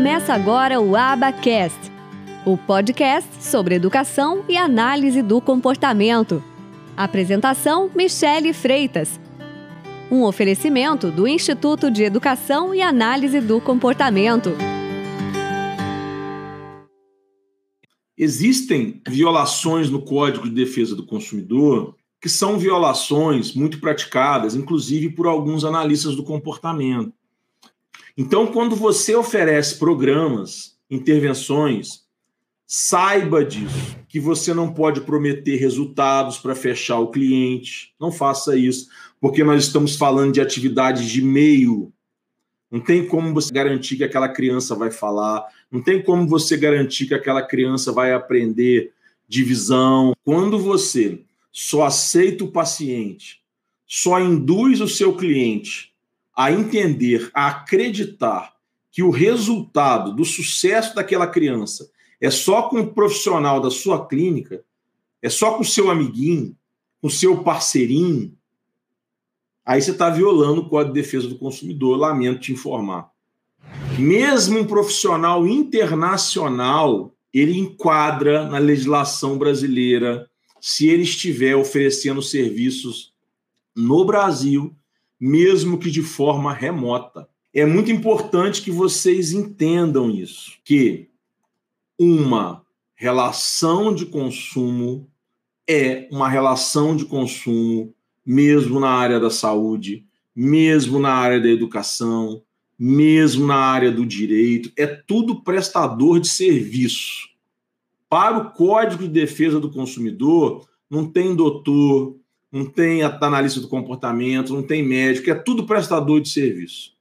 Começa agora o Abacast, o podcast sobre educação e análise do comportamento. Apresentação: Michele Freitas. Um oferecimento do Instituto de Educação e Análise do Comportamento. Existem violações no Código de Defesa do Consumidor que são violações muito praticadas, inclusive por alguns analistas do comportamento. Então, quando você oferece programas, intervenções, saiba disso, que você não pode prometer resultados para fechar o cliente. Não faça isso, porque nós estamos falando de atividades de meio. Não tem como você garantir que aquela criança vai falar, não tem como você garantir que aquela criança vai aprender divisão. Quando você só aceita o paciente, só induz o seu cliente a entender, a acreditar que o resultado do sucesso daquela criança é só com o profissional da sua clínica, é só com o seu amiguinho, com o seu parceirinho, aí você está violando o Código de Defesa do Consumidor, lamento te informar. Mesmo um profissional internacional, ele enquadra na legislação brasileira se ele estiver oferecendo serviços no Brasil, mesmo que de forma remota. É muito importante que vocês entendam isso, que uma relação de consumo é uma relação de consumo mesmo na área da saúde, mesmo na área da educação, mesmo na área do direito, é tudo prestador de serviço. Para o Código de Defesa do Consumidor, não tem doutor, não tem analista do comportamento, não tem médico, é tudo prestador de serviço.